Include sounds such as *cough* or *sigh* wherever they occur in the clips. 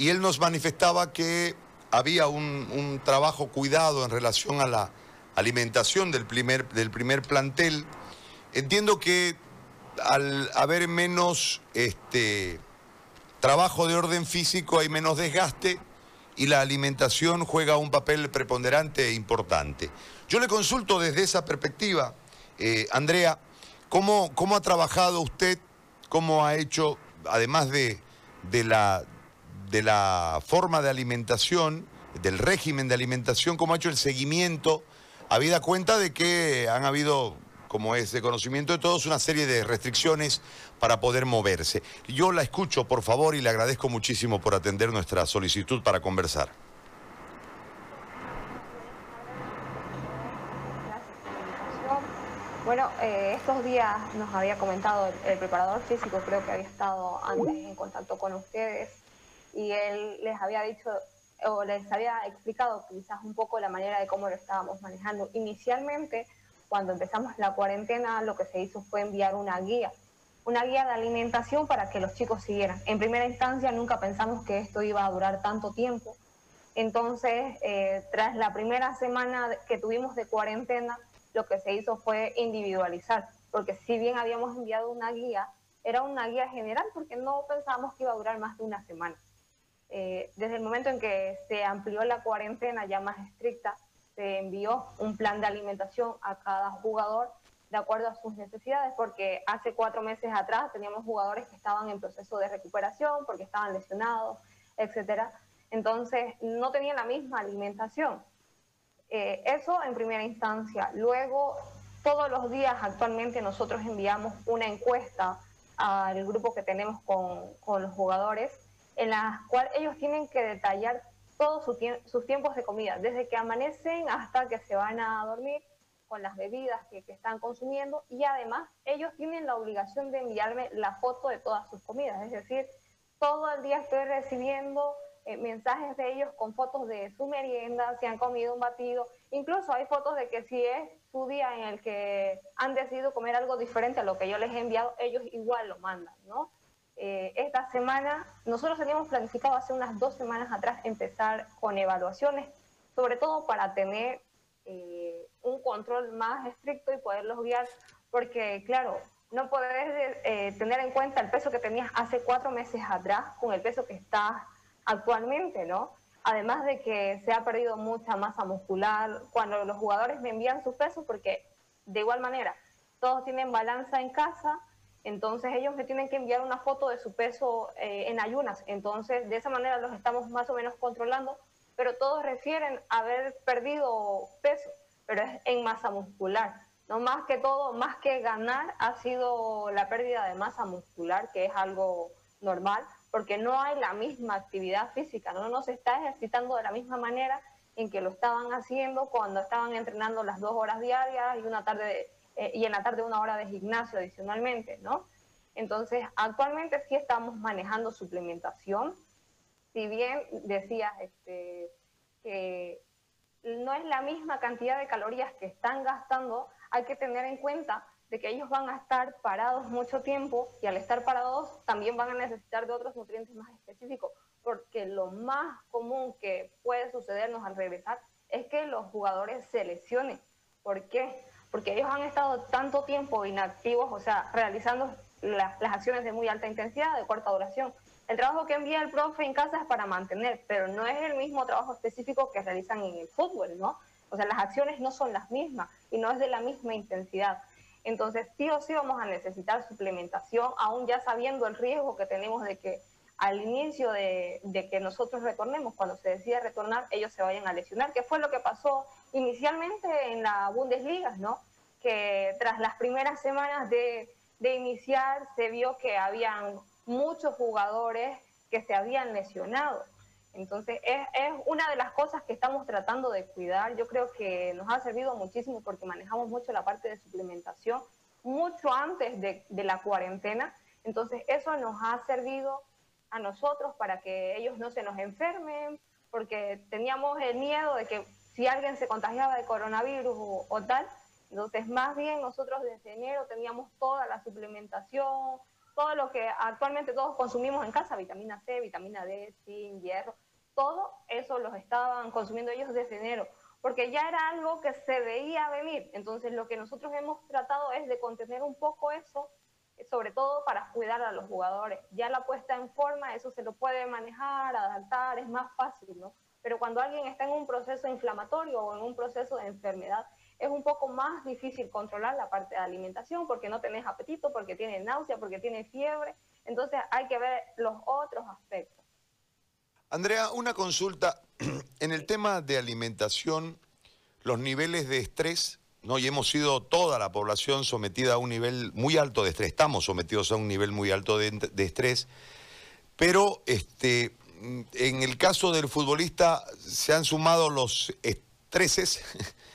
y él nos manifestaba que había un, trabajo cuidado en relación a la alimentación del primer, del primer plantel. Entiendo que al haber menos este, trabajo de orden físico hay menos desgaste y la alimentación juega un papel preponderante e importante. Yo le consulto desde esa perspectiva, eh, Andrea, ¿cómo, ¿cómo, ha trabajado usted, cómo ha hecho, además de, de, la, de la forma de alimentación, del régimen de alimentación, cómo ha hecho el seguimiento, habida cuenta de que han habido como es de conocimiento de todos, una serie de restricciones para poder moverse. Yo la escucho, por favor, y le agradezco muchísimo por atender nuestra solicitud para conversar. Bueno, eh, estos días nos había comentado el, preparador físico, creo que había estado antes en contacto con ustedes y él les había dicho o les había explicado quizás un poco la manera de cómo lo estábamos manejando. Inicialmente cuando empezamos la cuarentena, lo que se hizo fue enviar una guía, una guía de alimentación para que los chicos siguieran. En primera instancia, nunca pensamos que esto iba a durar tanto tiempo. Entonces, eh, tras la primera semana que tuvimos de cuarentena, lo que se hizo fue individualizar, porque si bien habíamos enviado una guía, era una guía general porque no pensábamos que iba a durar más de una semana. Eh, desde el momento en que se amplió la cuarentena ya más estricta, se envió un plan de alimentación a cada jugador de acuerdo a sus necesidades, porque hace cuatro meses atrás teníamos jugadores que estaban en proceso de recuperación, porque estaban lesionados, etcétera. Entonces, no tenían la misma alimentación. Eh, eso en primera instancia. Luego, todos los días actualmente nosotros enviamos una encuesta al grupo que tenemos con, con los jugadores, en la cual ellos tienen que detallar todos sus tiempos de comida, desde que amanecen hasta que se van a dormir, con las bebidas que, están consumiendo y además ellos tienen la obligación de enviarme la foto de todas sus comidas, es decir, todo el día estoy recibiendo eh, mensajes de ellos con fotos de su merienda, si han comido un batido, incluso hay fotos de que si es su día en el que han decidido comer algo diferente a lo que yo les he enviado, ellos igual lo mandan, ¿no? Eh, esta semana, nosotros teníamos planificado hace unas dos semanas atrás empezar con evaluaciones, sobre todo para tener eh, un control más estricto y poderlos guiar, porque claro, no puedes eh, tener en cuenta el peso que tenías hace cuatro meses atrás con el peso que estás actualmente, ¿no? Además de que se ha perdido mucha masa muscular cuando los jugadores me envían su peso, porque de igual manera, todos tienen balanza en casa, entonces ellos me tienen que enviar una foto de su peso eh, en ayunas. Entonces de esa manera los estamos más o menos controlando, pero todos refieren haber perdido peso, pero es en masa muscular. No más que todo, más que ganar, ha sido la pérdida de masa muscular, que es algo normal, porque no hay la misma actividad física, no nos está ejercitando de la misma manera en que lo estaban haciendo cuando estaban entrenando las dos horas diarias y una tarde de eh, y en la tarde una hora de gimnasio adicionalmente, ¿no? Entonces, actualmente sí estamos manejando suplementación. Si bien decías este, que no es la misma cantidad de calorías que están gastando, hay que tener en cuenta de que ellos van a estar parados mucho tiempo y al estar parados también van a necesitar de otros nutrientes más específicos, porque lo más común que puede sucedernos al regresar es que los jugadores se lesionen. ¿Por qué? Porque ellos han estado tanto tiempo inactivos, o sea, realizando las acciones de muy alta intensidad, de corta duración. El trabajo que envía el profe en casa es para mantener, pero no es el mismo trabajo específico que realizan en el fútbol, ¿no? O sea, las acciones no son las mismas y no es de la misma intensidad. Entonces, sí o sí vamos a necesitar suplementación, aún ya sabiendo el riesgo que tenemos de que al inicio de, de, que nosotros retornemos, cuando se decide retornar, ellos se vayan a lesionar, que fue lo que pasó inicialmente en la Bundesliga, ¿no? Que tras las primeras semanas de, de iniciar se vio que habían muchos jugadores que se habían lesionado. Entonces, es, es, una de las cosas que estamos tratando de cuidar. Yo creo que nos ha servido muchísimo porque manejamos mucho la parte de suplementación mucho antes de, de la cuarentena. Entonces, eso nos ha servido a nosotros para que ellos no se nos enfermen, porque teníamos el miedo de que si alguien se contagiaba de coronavirus o, tal, entonces más bien nosotros desde enero teníamos toda la suplementación, todo lo que actualmente todos consumimos en casa, vitamina C, vitamina D, zinc, hierro, todo eso los estaban consumiendo ellos desde enero, porque ya era algo que se veía venir. Entonces lo que nosotros hemos tratado es de contener un poco eso, sobre todo para cuidar a los jugadores. Ya la puesta en forma, eso se lo puede manejar, adaptar, es más fácil, ¿no? Pero cuando alguien está en un proceso inflamatorio o en un proceso de enfermedad, es un poco más difícil controlar la parte de alimentación porque no tenés apetito, porque tiene náusea, porque tiene fiebre. Entonces hay que ver los otros aspectos. Andrea, una consulta. *clears throat* En el tema de alimentación, los niveles de estrés, ¿no? y hemos sido toda la población sometida a un nivel muy alto de estrés, estamos sometidos a un nivel muy alto de, de estrés, pero este, en el caso del futbolista se han sumado los estreses *laughs*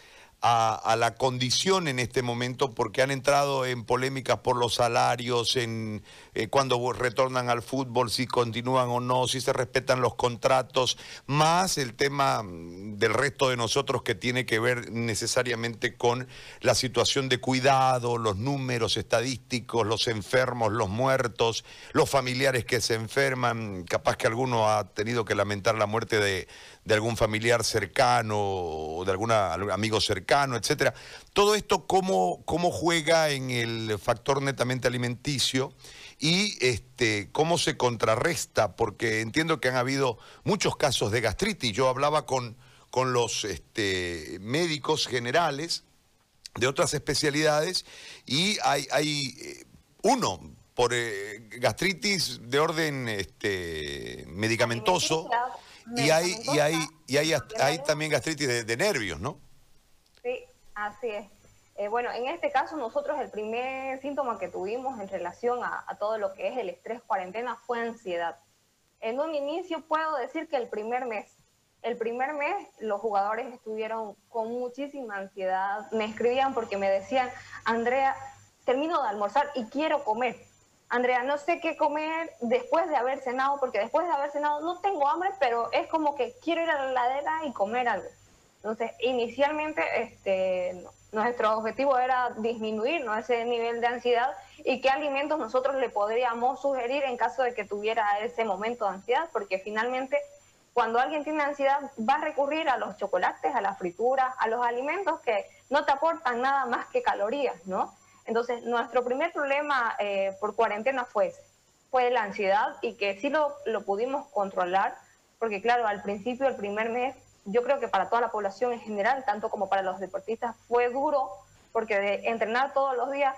a, la condición en este momento porque han entrado en polémicas por los salarios, en eh, cuando retornan al fútbol, si continúan o no, si se respetan los contratos, más el tema mm, del resto de nosotros que tiene que ver necesariamente con la situación de cuidado, los números estadísticos, los enfermos, los muertos, los familiares que se enferman, capaz que alguno ha tenido que lamentar la muerte de, de algún familiar cercano o de algún amigo cercano, etcétera. Todo esto cómo, cómo juega en el factor netamente alimenticio y este, cómo se contrarresta, porque entiendo que han habido muchos casos de gastritis. Yo hablaba con, con los este, médicos generales de otras especialidades y hay, hay eh, uno por eh, gastritis de orden este, medicamentoso y hay, y hay, y hay, hay también gastritis de, nervios, ¿no? Sí, así es. Eh, bueno, en este caso nosotros el primer síntoma que tuvimos en relación a, todo lo que es el estrés cuarentena fue ansiedad. En un inicio puedo decir que el primer mes, el primer mes los jugadores estuvieron con muchísima ansiedad, me escribían porque me decían, Andrea, termino de almorzar y quiero comer. Andrea, no sé qué comer después de haber cenado, porque después de haber cenado no tengo hambre, pero es como que quiero ir a la heladera y comer algo. Entonces, inicialmente este, nuestro objetivo era disminuir ese nivel de ansiedad y qué alimentos nosotros le podríamos sugerir en caso de que tuviera ese momento de ansiedad, porque finalmente cuando alguien tiene ansiedad va a recurrir a los chocolates, a la fritura, a los alimentos que no te aportan nada más que calorías, ¿no? Entonces, nuestro primer problema eh, por cuarentena fue fue la ansiedad y que sí lo, lo pudimos controlar, porque claro, al principio, el primer mes, yo creo que para toda la población en general, tanto como para los deportistas, fue duro, porque de entrenar todos los días,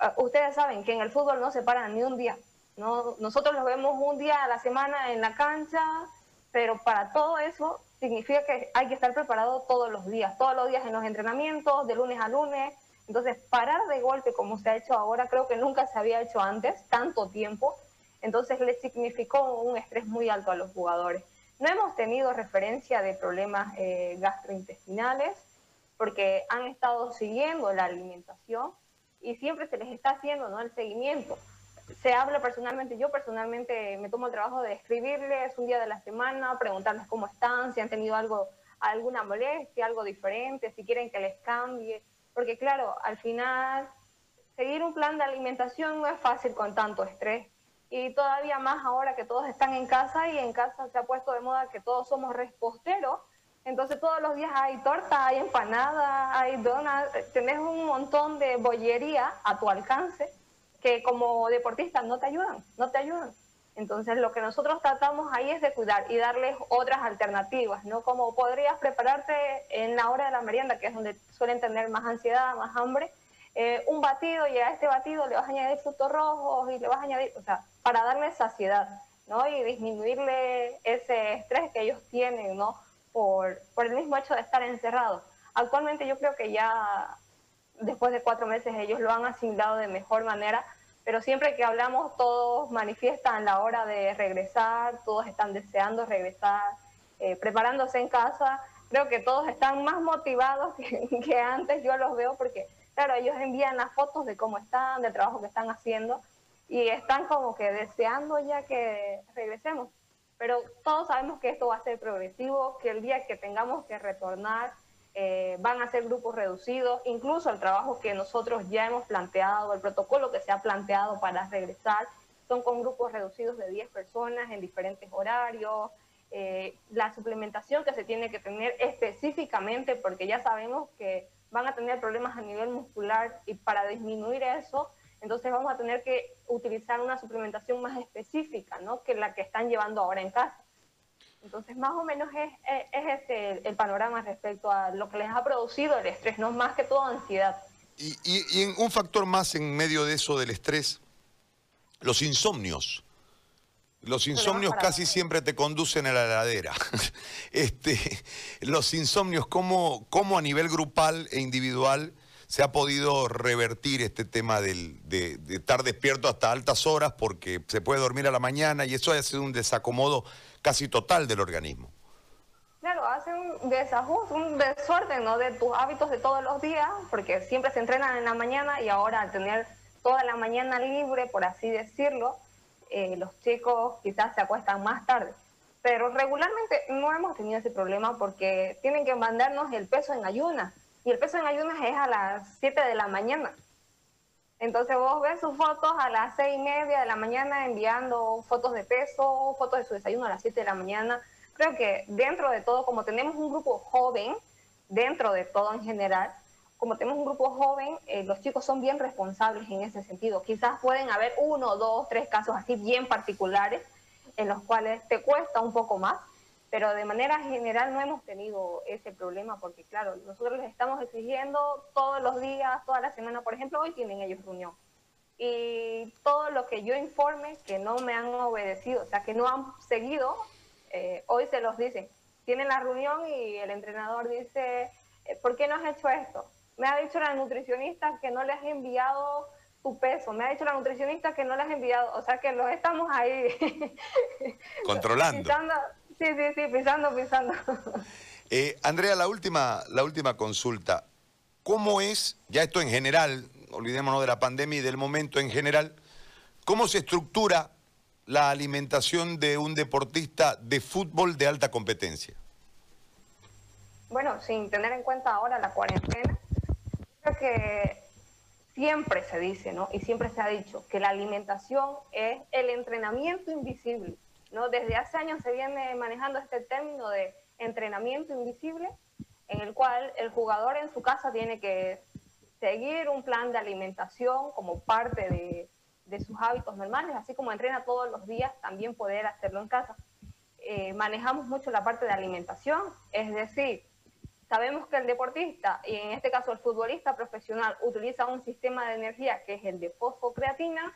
eh, ustedes saben que en el fútbol no se paran ni un día. ¿no? Nosotros los vemos un día a la semana en la cancha, pero para todo eso significa que hay que estar preparado todos los días, todos los días en los entrenamientos, de lunes a lunes, entonces, parar de golpe como se ha hecho ahora, creo que nunca se había hecho antes, tanto tiempo. Entonces, le significó un estrés muy alto a los jugadores. No hemos tenido referencia de problemas eh, gastrointestinales porque han estado siguiendo la alimentación y siempre se les está haciendo ¿no? el seguimiento. Se habla personalmente, yo personalmente me tomo el trabajo de escribirles un día de la semana, preguntarles cómo están, si han tenido algo, alguna molestia, algo diferente, si quieren que les cambie porque claro, al final seguir un plan de alimentación no es fácil con tanto estrés y todavía más ahora que todos están en casa y en casa se ha puesto de moda que todos somos reposteros, entonces todos los días hay torta, hay empanada, hay donas, tenés un montón de bollería a tu alcance que como deportista no te ayudan, no te ayudan. Entonces lo que nosotros tratamos ahí es de cuidar y darles otras alternativas, ¿no? Como podrías prepararte en la hora de la merienda, que es donde suelen tener más ansiedad, más hambre, eh, un batido y a este batido le vas a añadir frutos rojos y le vas a añadir, o sea, para darle saciedad, ¿no? Y disminuirle ese estrés que ellos tienen, ¿no? Por, por el mismo hecho de estar encerrados. Actualmente yo creo que ya después de cuatro meses ellos lo han asimilado de mejor manera pero siempre que hablamos todos manifiestan la hora de regresar, todos están deseando regresar, eh, preparándose en casa. Creo que todos están más motivados *laughs* que, antes, yo los veo porque, claro, ellos envían las fotos de cómo están, del trabajo que están haciendo y están como que deseando ya que regresemos. Pero todos sabemos que esto va a ser progresivo, que el día que tengamos que retornar, eh, van a ser grupos reducidos, incluso el trabajo que nosotros ya hemos planteado, el protocolo que se ha planteado para regresar, son con grupos reducidos de 10 personas en diferentes horarios, eh, la suplementación que se tiene que tener específicamente, porque ya sabemos que van a tener problemas a nivel muscular y para disminuir eso, entonces vamos a tener que utilizar una suplementación más específica, ¿no? Que la que están llevando ahora en casa. Entonces, más o menos es, es, este el panorama respecto a lo que les ha producido el estrés, no más que todo ansiedad. Y, y, un factor más en medio de eso del estrés, los insomnios. Los insomnios casi siempre te conducen a la heladera. *laughs* este, los insomnios, ¿cómo, ¿cómo, a nivel grupal e individual se ha podido revertir este tema del, de, estar despierto hasta altas horas porque se puede dormir a la mañana y eso ha sido un desacomodo casi total del organismo. Claro, hace un desajuste, un desorden de tus hábitos de todos los días, porque siempre se entrenan en la mañana y ahora al tener toda la mañana libre, por así decirlo, eh, los chicos quizás se acuestan más tarde. Pero regularmente no hemos tenido ese problema porque tienen que mandarnos el peso en ayunas. Y el peso en ayunas es a las 7 de la mañana. Entonces vos ves sus fotos a las seis y media de la mañana enviando fotos de peso, fotos de su desayuno a las 7 de la mañana. Creo que dentro de todo, como tenemos un grupo joven, dentro de todo en general, como tenemos un grupo joven, eh, los chicos son bien responsables en ese sentido. Quizás pueden haber uno, dos, tres casos así bien particulares en los cuales te cuesta un poco más, pero de manera general no hemos tenido ese problema porque, claro, nosotros les estamos exigiendo todos los días, toda la semana, por ejemplo, hoy tienen ellos reunión. Y todo lo que yo informe que no me han obedecido, o sea, que no han seguido, eh, hoy se los dicen. Tienen la reunión y el entrenador dice, eh, ¿por qué no has hecho esto? Me ha dicho la nutricionista que no le has enviado tu peso. Me ha dicho la nutricionista que no le has enviado. O sea que los estamos ahí. *laughs* Controlando. Sí, sí, sí, pisando, pisando. Eh, Andrea, la última, la última consulta. ¿Cómo es, ya esto en general, olvidémonos de la pandemia y del momento en general, cómo se estructura la alimentación de un deportista de fútbol de alta competencia? Bueno, sin tener en cuenta ahora la cuarentena, creo que siempre se dice, ¿no? Y siempre se ha dicho que la alimentación es el entrenamiento invisible. ¿No? Desde hace años se viene manejando este término de entrenamiento invisible, en el cual el jugador en su casa tiene que seguir un plan de alimentación como parte de, sus hábitos normales, así como entrena todos los días, también poder hacerlo en casa. Eh, manejamos mucho la parte de alimentación, es decir, sabemos que el deportista, y en este caso el futbolista profesional, utiliza un sistema de energía que es el de fosfocreatina,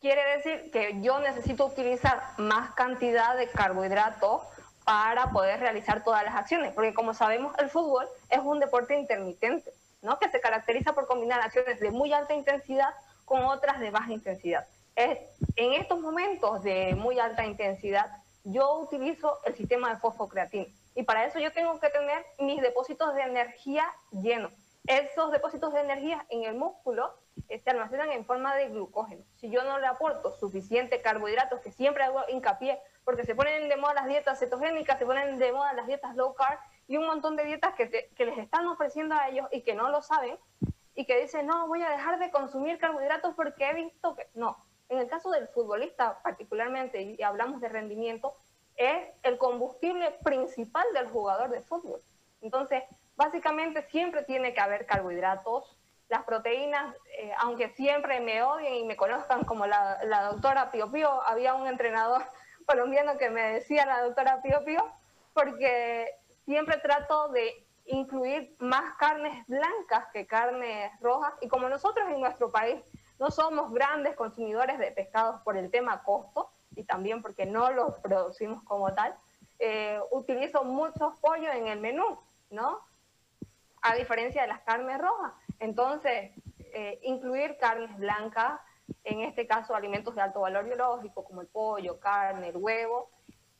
quiere decir que yo necesito utilizar más cantidad de carbohidratos para poder realizar todas las acciones, porque como sabemos el fútbol es un deporte intermitente, ¿no? que se caracteriza por combinar acciones de muy alta intensidad con otras de baja intensidad. Es, en estos momentos de muy alta intensidad, yo utilizo el sistema de fosfocreatina y para eso yo tengo que tener mis depósitos de energía llenos. Esos depósitos de energía en el músculo se almacenan en forma de glucógeno. Si yo no le aporto suficiente carbohidratos, que siempre hago hincapié, porque se ponen de moda las dietas cetogénicas, se ponen de moda las dietas low carb y un montón de dietas que, que les están ofreciendo a ellos y que no lo saben y que dicen, no, voy a dejar de consumir carbohidratos porque he visto que... No, en el caso del futbolista particularmente, y hablamos de rendimiento, es el combustible principal del jugador de fútbol. Entonces, básicamente siempre tiene que haber carbohidratos, las proteínas, eh, aunque siempre me odien y me conozcan como la, doctora Pio Pio, había un entrenador *laughs* colombiano que me decía la doctora Pio Pio, porque siempre trato de incluir más carnes blancas que carnes rojas, y como nosotros en nuestro país no somos grandes consumidores de pescados por el tema costo, y también porque no los producimos como tal, eh, utilizo muchos pollos en el menú, ¿no? A diferencia de las carnes rojas. Entonces, eh, incluir carnes blancas, en este caso alimentos de alto valor biológico como el pollo, carne, el huevo,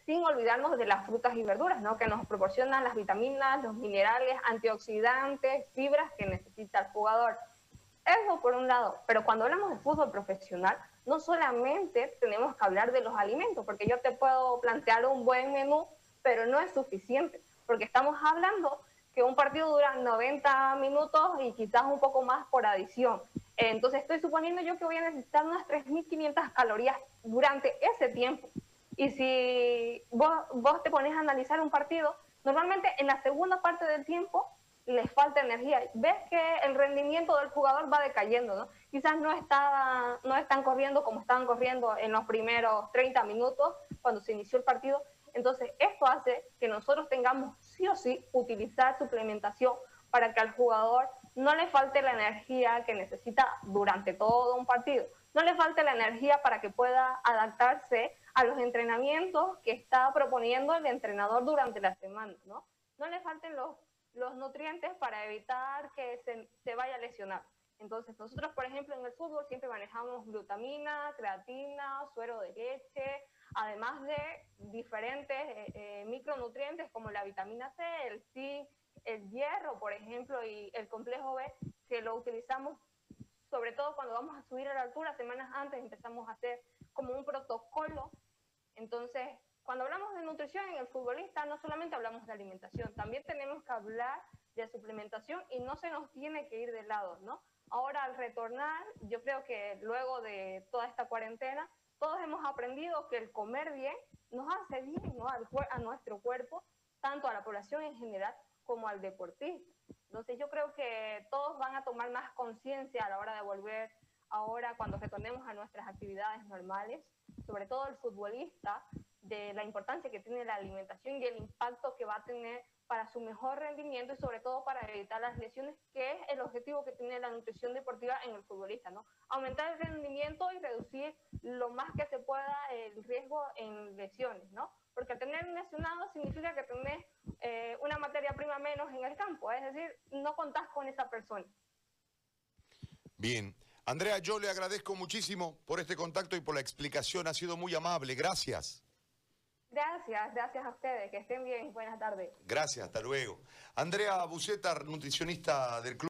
sin olvidarnos de las frutas y verduras, ¿no? que nos proporcionan las vitaminas, los minerales, antioxidantes, fibras que necesita el jugador. Eso por un lado, pero cuando hablamos de fútbol profesional, no solamente tenemos que hablar de los alimentos, porque yo te puedo plantear un buen menú, pero no es suficiente, porque estamos hablando que un partido dura 90 minutos y quizás un poco más por adición. Entonces estoy suponiendo yo que voy a necesitar unas 3.500 calorías durante ese tiempo. Y si vos, vos te pones a analizar un partido, normalmente en la segunda parte del tiempo les falta energía. Ves que el rendimiento del jugador va decayendo, ¿no? Quizás no, está, no están corriendo como estaban corriendo en los primeros 30 minutos cuando se inició el partido. Entonces, esto hace que nosotros tengamos sí o sí utilizar suplementación para que al jugador no le falte la energía que necesita durante todo un partido. No le falte la energía para que pueda adaptarse a los entrenamientos que está proponiendo el entrenador durante la semana, ¿no? No le falten los nutrientes para evitar que se, se, vaya a lesionar. Entonces, nosotros, por ejemplo, en el fútbol siempre manejamos glutamina, creatina, suero de leche, además de diferentes eh, eh, micronutrientes como la vitamina C, el zinc, el hierro, por ejemplo, y el complejo B, que lo utilizamos sobre todo cuando vamos a subir a la altura, semanas antes empezamos a hacer como un protocolo. Entonces, cuando hablamos de nutrición en el futbolista, no solamente hablamos de alimentación, también tenemos que hablar de suplementación y no se nos tiene que ir de lado, ¿no? Ahora, al retornar, yo creo que luego de toda esta cuarentena, todos hemos aprendido que el comer bien nos hace bien ¿no? a nuestro cuerpo, tanto a la población en general como al deportista. Entonces yo creo que todos van a tomar más conciencia a la hora de volver ahora cuando retornemos a nuestras actividades normales, sobre todo el futbolista, de la importancia que tiene la alimentación y el impacto que va a tener para su mejor rendimiento y sobre todo para evitar las lesiones, que es el objetivo que tiene la nutrición deportiva en el futbolista, ¿no? Aumentar el rendimiento y reducir lo más que se pueda el riesgo en lesiones, ¿no? Porque tener lesionado significa que tenés eh, una materia prima menos en el campo, es decir, no contás con esa persona. Bien. Andrea, yo le agradezco muchísimo por este contacto y por la explicación, ha sido muy amable, gracias. Gracias, gracias a ustedes. Que estén bien. Buenas tardes. Gracias, hasta luego. Andrea Bucetar, nutricionista del club.